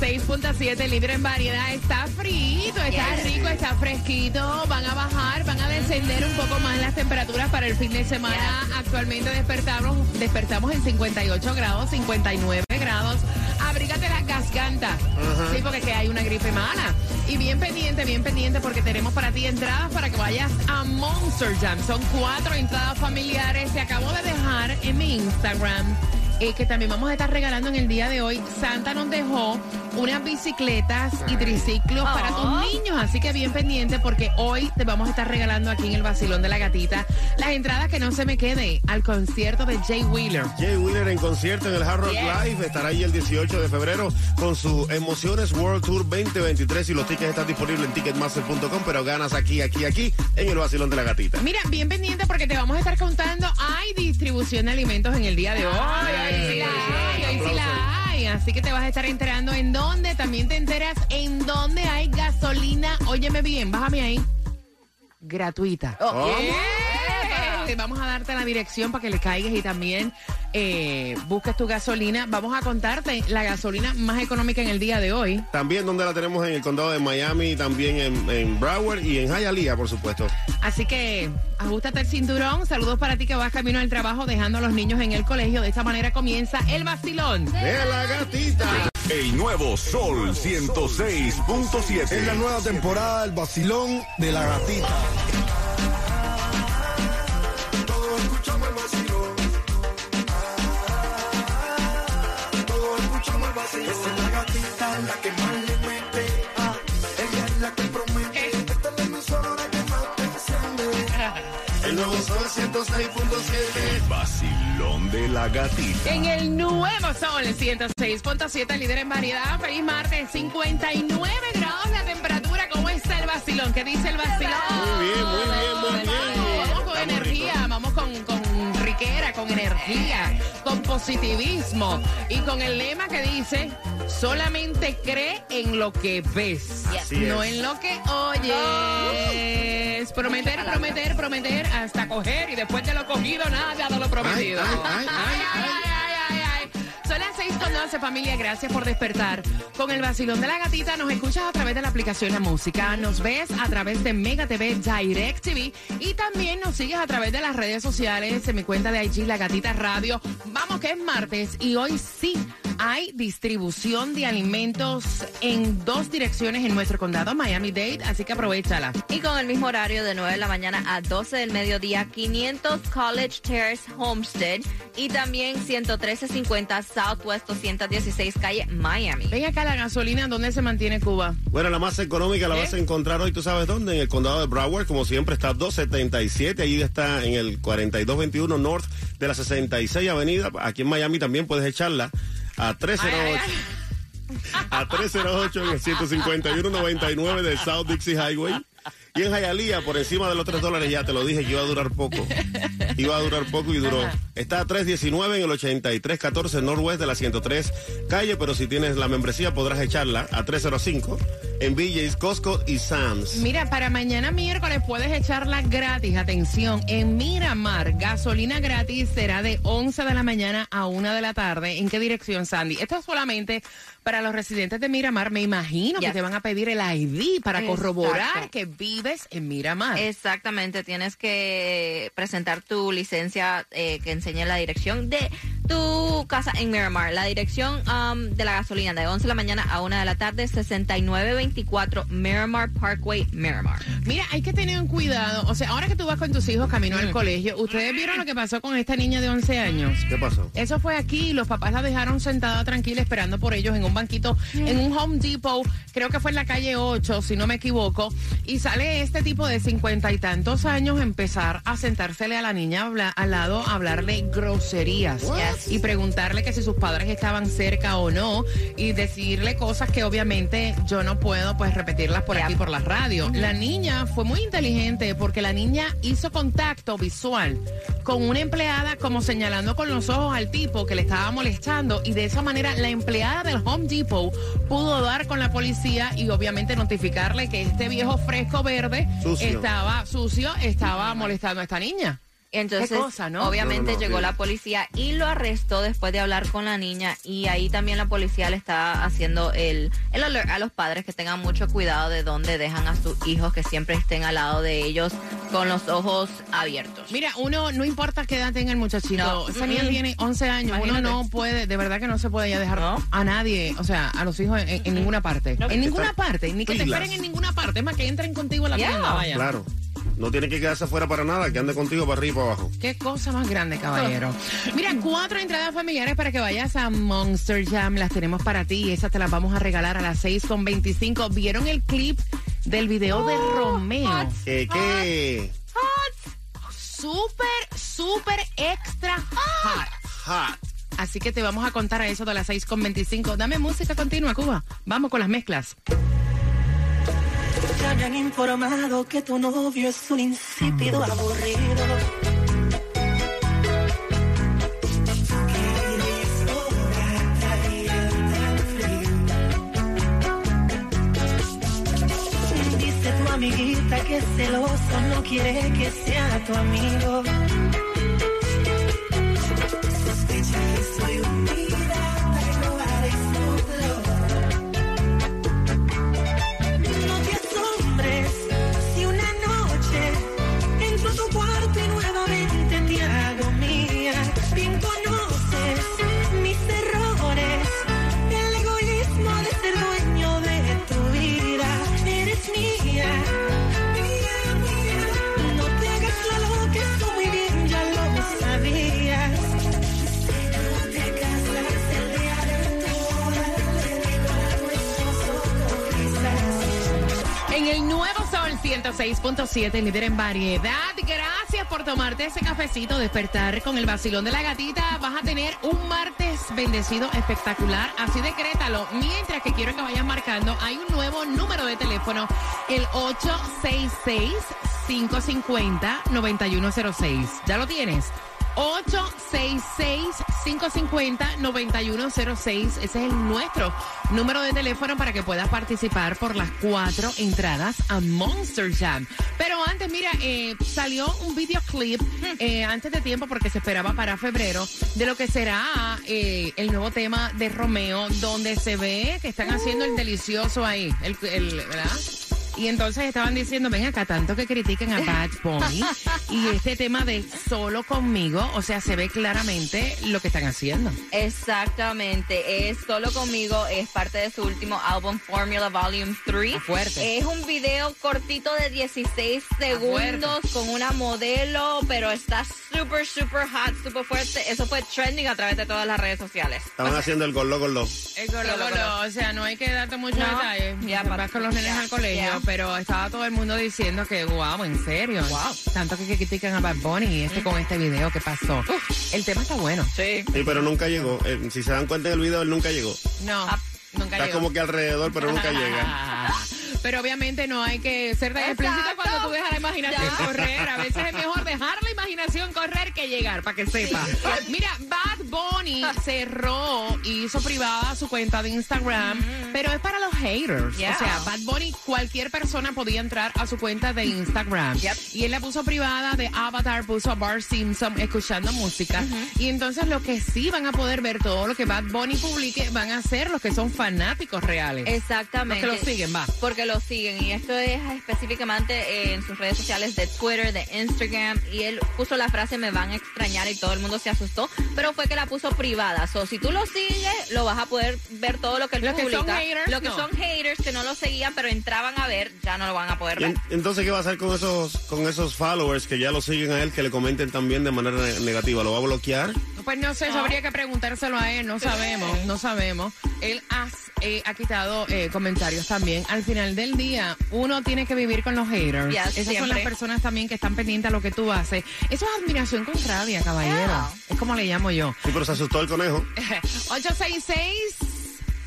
106.7, libre en variedad, está frito, está rico, está fresquito. Van a bajar, van a descender un poco más las temperaturas para el fin de semana. Actualmente despertamos, despertamos en 58 grados, 59 grados. Abrígate las gasgantas. Sí, porque es que hay una gripe mala. Y bien pendiente, bien pendiente, porque tenemos para ti entradas para que vayas a Monster Jam. Son cuatro entradas familiares. Te acabo de dejar en mi Instagram eh, que también vamos a estar regalando en el día de hoy. Santa nos dejó unas bicicletas y triciclos para tus niños, así que bien pendiente porque hoy te vamos a estar regalando aquí en el Basilón de la Gatita las entradas que no se me quede al concierto de Jay Wheeler. Jay Wheeler en concierto en el Hard Rock Live estará ahí el 18 de febrero con su Emociones World Tour 2023 y los tickets están disponibles en ticketmaster.com, pero ganas aquí, aquí, aquí en el Basilón de la Gatita. Mira, bien pendiente porque te vamos a estar contando, hay distribución de alimentos en el día de hoy. Sí hoy sí la hay. Así que te vas a estar enterando en dónde, también te enteras en dónde hay gasolina. Óyeme bien, bájame ahí. Gratuita. Yeah. Vamos a darte la dirección para que le caigas y también eh, busques tu gasolina. Vamos a contarte la gasolina más económica en el día de hoy. También donde la tenemos en el condado de Miami, también en, en Broward y en Hialeah, por supuesto. Así que ajustate el cinturón. Saludos para ti que vas camino al trabajo dejando a los niños en el colegio. De esta manera comienza el vacilón. De la gatita. El nuevo Sol 106.7. Es la nueva temporada del vacilón de la gatita. Sol 106.7. Vacilón de la gatita. En el nuevo sol 106.7, líder en variedad. Feliz martes, 59 grados la temperatura. ¿Cómo está el vacilón? ¿Qué dice el vacilón? Muy bien, muy bien, muy bien. Vamos con Estamos energía, ricos. vamos con, con riquera, con energía, con positivismo y con el lema que dice, solamente cree en lo que ves, Así no es. en lo que oyes. Prometer, prometer, prometer hasta coger y después de lo cogido, nada de lo prometido. Ay, ay, ay, ay, ay. ay. Son las 6 con 11, familia. Gracias por despertar. Con el vacilón de la gatita nos escuchas a través de la aplicación La Música. Nos ves a través de Mega TV Direct TV. Y también nos sigues a través de las redes sociales. En mi cuenta de IG, La Gatita Radio. Vamos que es martes y hoy sí hay distribución de alimentos en dos direcciones en nuestro condado, Miami-Dade. Así que aprovechala. Y con el mismo horario de 9 de la mañana a 12 del mediodía, 500 College Terrace Homestead y también 11350 Southwest 216 calle Miami. Ven acá la gasolina, ¿dónde se mantiene Cuba? Bueno, la más económica la ¿Eh? vas a encontrar hoy, ¿tú sabes dónde? En el condado de Broward, como siempre, está 277. Allí está en el 4221 North de la 66 Avenida. Aquí en Miami también puedes echarla a 308. Ay, A 308 en el 151-99 del South Dixie Highway. Y en Hialeah, por encima de los 3 dólares, ya te lo dije que iba a durar poco. Iba a durar poco y duró. Está a 319 en el 8314 Northwest de la 103 calle, pero si tienes la membresía podrás echarla a 305 en BJ's, Costco y Sam's. Mira, para mañana miércoles puedes echarla gratis. Atención, en Miramar, gasolina gratis será de 11 de la mañana a 1 de la tarde. ¿En qué dirección, Sandy? Esto es solamente para los residentes de Miramar. Me imagino que te van a pedir el ID para corroborar Exacto. que vives en Miramar. Exactamente, tienes que presentar tu licencia eh, que enseñe la dirección de tu casa en Miramar. La dirección um, de la gasolina de 11 de la mañana a 1 de la tarde, 6924 Miramar Parkway, Miramar. Mira, hay que tener un cuidado. O sea, ahora que tú vas con tus hijos camino Mm. al colegio, ¿ustedes vieron lo que pasó con esta niña de 11 años? ¿Qué pasó? Eso fue aquí, los papás la dejaron sentada tranquila esperando por ellos en un banquito, en un Home Depot, creo que fue en la calle 8, si no me equivoco, y sale este tipo de cincuenta y tantos años empezar a sentársele a la niña habla- al lado, a hablarle groserías. Yes. Y preguntarle que si sus padres estaban cerca o no y decirle cosas que obviamente yo no puedo pues repetirlas por aquí por la radio. La niña fue muy inteligente porque la niña hizo contacto visual con una empleada como señalando con los ojos al tipo que le estaba molestando y de esa manera la empleada del Home Depot pudo dar con la policía y obviamente notificarle que este viejo fresco verde Sucio. estaba sucio, estaba molestando a esta niña. Entonces, Qué cosa, ¿no? obviamente No, no, no, llegó sí. la policía y lo arrestó después de hablar con la niña y ahí también la policía le está haciendo el, el alert a los padres que tengan mucho cuidado de dónde dejan a sus hijos, que siempre estén al lado de ellos con los ojos abiertos. Mira, uno, no importa qué edad tenga el muchachito, No. esa niña Mm. tiene 11 años, Imagínate. uno no puede, de verdad que no se puede ya dejar No. a nadie, o sea, a los hijos en, en ninguna parte. En ninguna parte, ni que te esperen en ninguna parte, es más que entren contigo a la Yeah. tienda, vaya. Claro. No tiene que quedarse afuera para nada, que ande contigo para arriba y para abajo. Qué cosa más grande, caballero. Mira, cuatro entradas familiares para que vayas a Monster Jam. Las tenemos para ti y esas te las vamos a regalar a las 6.25. ¿Vieron el clip del video de Romeo? ¿Qué, qué? Súper, súper extra hot. Hot. Así que te vamos a contar a eso de las 6.25. Dame música continua, Cuba. Vamos con las mezclas. Ya me han informado que tu novio es un insípido aburrido. Dice tu amiguita que celoso no quiere que sea tu amigo. 106.7, líder en variedad. Gracias por tomarte ese cafecito, despertar con el vacilón de la gatita. Vas a tener un martes bendecido espectacular. Así decrétalo. Mientras que quiero que vayas marcando, hay un nuevo número de teléfono, el 866-550-9106. ¿Ya lo tienes? 866-550-9106. Ese es el nuestro número de teléfono para que puedas participar por las cuatro entradas a Monster Jam. Pero antes, mira, eh, salió un videoclip eh, antes de tiempo porque se esperaba para febrero de lo que será eh, el nuevo tema de Romeo, donde se ve que están haciendo el delicioso ahí. El, el- ¿Verdad? Y entonces estaban diciendo, ven acá, tanto que critican a Bad Bunny y este tema de solo conmigo, o sea, se ve claramente lo que están haciendo. Exactamente, es Solo Conmigo, es parte de su último álbum Formula Volume 3. Está fuerte. Es un video cortito de 16 segundos con una modelo, pero está súper, súper hot, súper fuerte. Eso fue trending a través de todas las redes sociales. Estaban haciendo el gol, gol, lo. El golo, golo. o sea, no hay que darte muchos No. detalles. Ya, Vas con los nenes ya, al colegio, ya. Pero estaba todo el mundo diciendo que, wow, en serio. Wow. Tanto que, critican a Bad Bunny y este con este video que pasó. El tema está bueno. Sí. Sí, pero nunca llegó. Eh, si se dan cuenta en el video, él nunca llegó. No, Ah, nunca Está llegó. como que alrededor, pero nunca llega. Pero obviamente no hay que ser tan explícito cuando tú dejas la imaginación Ya. correr. A veces es mejor dejar la imaginación correr que llegar, para que sepa. Mira, Bad Bunny cerró y hizo privada su cuenta de Instagram, pero es para los haters. Yeah. O sea, Bad Bunny, cualquier persona podía entrar a su cuenta de Instagram. Yep. Y él la puso privada de Avatar, puso a Bart Simpson escuchando música. Y entonces los que sí van a poder ver todo lo que Bad Bunny publique van a ser los que son fanáticos reales. Exactamente. Los que lo siguen, va. Porque lo siguen y esto es específicamente en sus redes sociales de Twitter, de Instagram y él puso la frase me van a extrañar y todo el mundo se asustó, pero fue que la puso privada. So, si tú lo sigues, lo vas a poder ver todo lo que él que son publica. haters, Los que no. son haters que no lo seguían, pero entraban a ver, ya no lo van a poder ver. en- entonces, ¿qué va a hacer con esos, con esos followers que ya lo siguen a él, que le comenten también de manera ne- negativa? ¿Lo va a bloquear? Pues no sé, eso habría que preguntárselo a él, no sabemos, no sabemos. Él ha, eh, ha quitado eh, comentarios también. Al final del día, uno tiene que vivir con los haters. Esas son las personas también que están pendientes a lo que tú haces. Eso es admiración con rabia, caballero. Yeah. Es como le llamo yo. Sí, pero se asustó el conejo.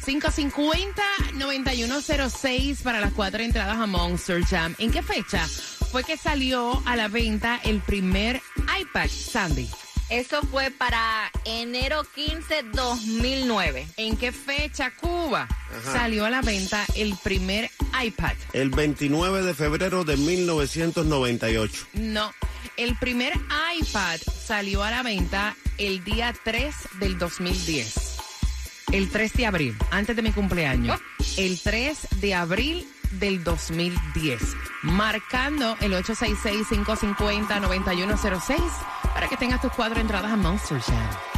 866-550-9106 para las cuatro entradas a Monster Jam. ¿En qué fecha fue que salió a la venta el primer iPad, Sandy? Eso fue para enero 15, 2009. ¿En qué fecha Cuba Ajá. salió a la venta el primer iPad? El 29 de febrero de 1998. No, el primer iPad salió a la venta el día 3 del 2010. El 3 de abril, antes de mi cumpleaños. El 3 de abril del 2010. Marcando el 866-550-9106 para que tengas tus cuatro entradas a Monster Jam.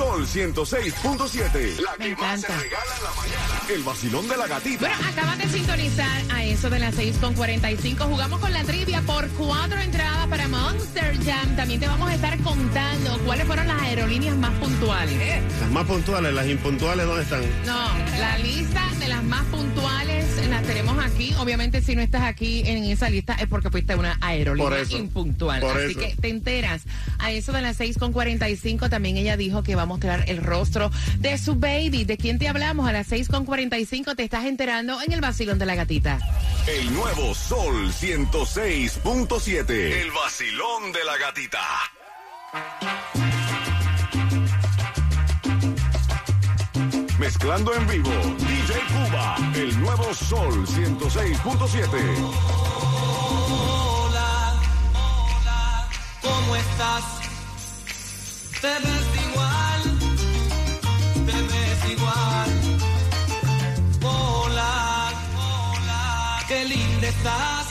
Sol 106.7. La Me que más se encanta. regala en la mañana. El vacilón de la gatita. Bueno, acaban de sintonizar a eso de las 6.45. Jugamos con la trivia por cuatro entradas para Monster Jam. También te vamos a estar contando cuáles fueron las aerolíneas más puntuales. Las más puntuales, las impuntuales, ¿dónde están? No, la lista de las más puntuales las tenemos aquí. Obviamente, si no estás aquí en esa lista es porque fuiste una aerolínea Por eso. impuntual. Por Así eso. que te enteras. A eso de las 6.45 también ella dijo que va a mostrar el rostro de su baby. ¿De quién te hablamos? A las 6.45 te estás enterando en el vacilón de la gatita. El nuevo Sol 106.7. El vacilón de la gatita. Mezclando en vivo, DJ Cuba, el nuevo Sol 106.7. Hola, hola, ¿cómo estás? Te ves igual, te ves igual. Hola, hola, qué linda estás.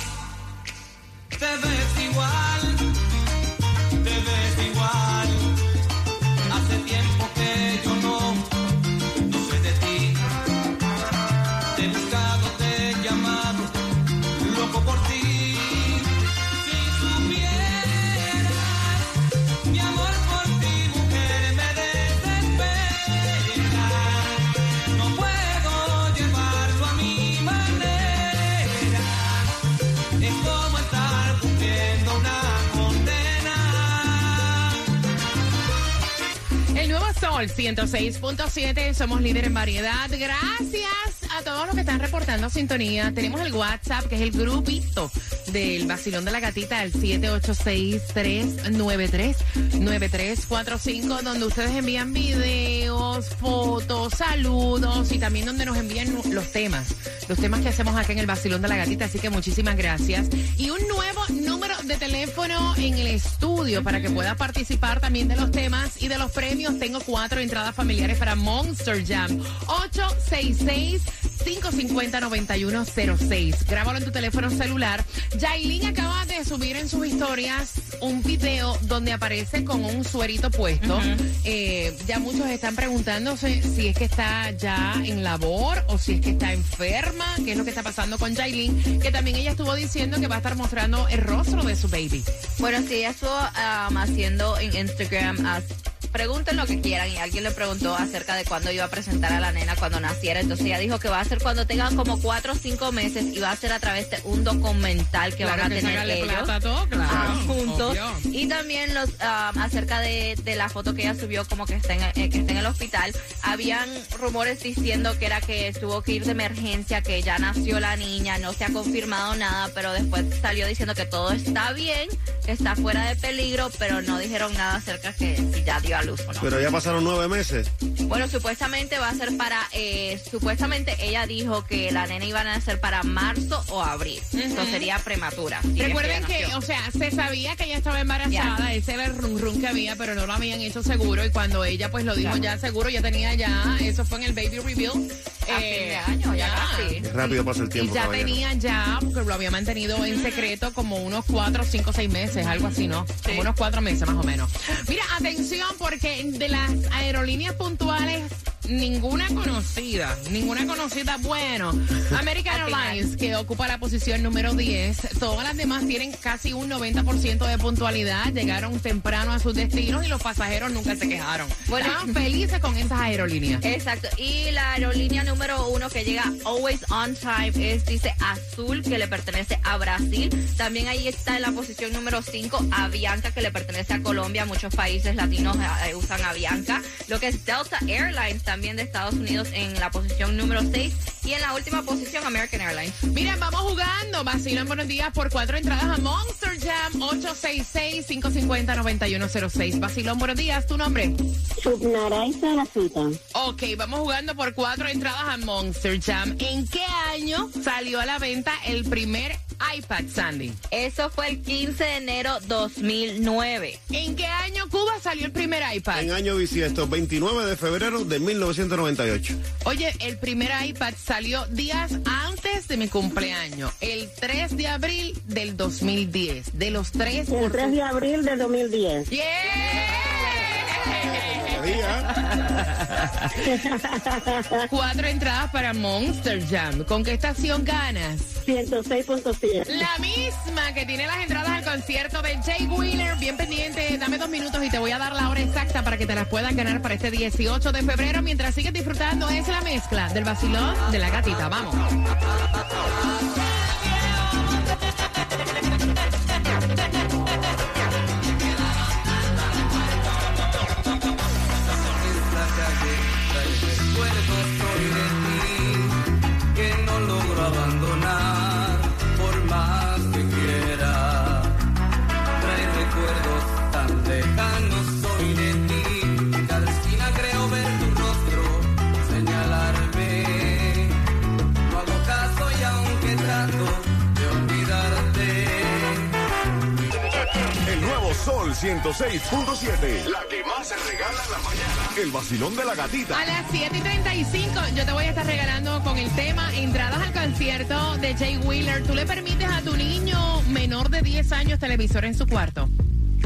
Sol 106.7, somos líder en variedad. Gracias a todos los que están reportando sintonía. Tenemos el WhatsApp, que es el grupito del vacilón de la gatita, el 786-393-9345, donde ustedes envían videos, fotos, saludos y también donde nos envían los temas, los temas que hacemos acá en el vacilón de la gatita. Así que muchísimas gracias. Y un nuevo número de teléfono en el estudio para que puedas participar también de los temas y de los premios. Tengo cuatro entradas familiares para Monster Jam. 866-550-9106. Grábalo en tu teléfono celular. Jailin acaba de subir en sus historias un video donde aparece con un suerito puesto. Eh, ya muchos están preguntándose si es que está ya en labor o si es que está enferma, qué es lo que está pasando con Jailin, que también ella estuvo diciendo que va a estar mostrando el rostro de su baby. Bueno, sí, ella estuvo um, haciendo en Instagram, as- pregunten lo que quieran y alguien le preguntó acerca de cuándo iba a presentar a la nena cuando naciera. Entonces ella dijo que va a ser cuando tengan como cuatro o cinco meses y va a ser a través de un documental que Claro van a que tener ellos. todo, claro, ah, juntos. obvio. Y también los ah, acerca de, de la foto que ella subió como que está, en, eh, que está en el hospital. Habían rumores diciendo que era que tuvo que ir de emergencia, que ya nació la niña, no se ha confirmado nada, pero después salió diciendo que todo está bien, que está fuera de peligro, pero no dijeron nada acerca que si ya dio a luz no. Pero ya pasaron nueve meses. Bueno, supuestamente va a ser para, eh, supuestamente ella dijo que la nena iba a nacer para marzo o abril. Eso sería prematura. si Recuerden que, o sea, se sabía que ella estaba embarazada, ese era el rum rum que había, pero no lo habían hecho seguro y cuando ella pues lo dijo ya seguro, ya tenía ya, eso fue en el baby reveal. A fin de año, ya casi. Qué rápido pasa el Y tiempo. ya caballero. tenía ya, porque lo había mantenido en secreto como unos cuatro, cinco, seis meses, algo así, ¿no? Como unos cuatro meses más o menos. Mira, atención, porque de las aerolíneas puntuales, ninguna conocida, ninguna conocida, bueno, American. Airlines, que ocupa la posición número 10, todas las demás tienen casi un 90% de puntualidad, llegaron temprano a sus destinos y los pasajeros nunca se quejaron. Bueno. Estaban felices con esas aerolíneas. Exacto. Y la aerolínea número uno que llega always on time es, dice, Azul, que le pertenece a Brasil. También ahí está en la posición número 5, Avianca, que le pertenece a Colombia. Muchos países latinos eh, usan Avianca. Lo que es Delta Airlines, también de Estados Unidos, en la posición número 6. Y en la última posición, American Airlines. Mira, vamos jugando. Vacilón, buenos días por cuatro entradas a Monster Jam 866-550-9106. Vacilón, buenos días. ¿Tu nombre? Subnaray Sarasita. Ok, vamos jugando por cuatro entradas a Monster Jam. ¿En qué año salió a la venta el primer iPad, Sandy? Eso fue el 15 de enero 2009. ¿En qué año Cuba salió el primer iPad? En año bisiesto, 29 de febrero de 1998. Oye, el primer iPad salió días antes de mi cumpleaños, el 3 de abril del 2010. De los tres El por 3 de abril de 2010. ¡Yeah! Cuatro entradas para Monster Jam. ¿Con qué estación ganas? 106.7. La misma que tiene las entradas al concierto de Jay Wheeler. Bien pendiente, dame dos minutos y te voy a dar la hora exacta para que te las puedas ganar para este 18 de febrero. Mientras sigues disfrutando, es la mezcla del vacilón de la gatita. Vamos. 106.7. La que más se regala en la mañana. El vacilón de la gatita. A las 7 y 35 yo te voy a estar regalando con el tema entradas al concierto de Jay Wheeler. ¿Tú le permites a tu niño menor de 10 años televisor en su cuarto?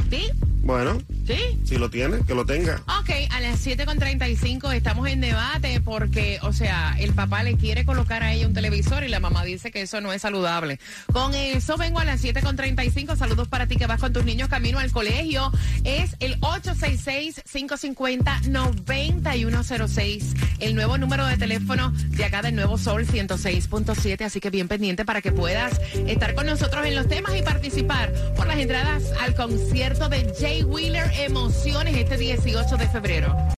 ¿Sí? Bueno, ¿Sí? si lo tiene, que lo tenga. Ok, a las 7.35 estamos en debate porque, o sea, el papá le quiere colocar a ella un televisor y la mamá dice que eso no es saludable. Con eso vengo a las 7.35. Saludos para ti que vas con tus niños camino al colegio. Es el 866-550-9106. El nuevo número de teléfono de acá del Nuevo Sol 106.7. Así que bien pendiente para que puedas estar con nosotros en los temas y participar por las entradas al concierto de Jay Wheeler Emociones este 18 de febrero.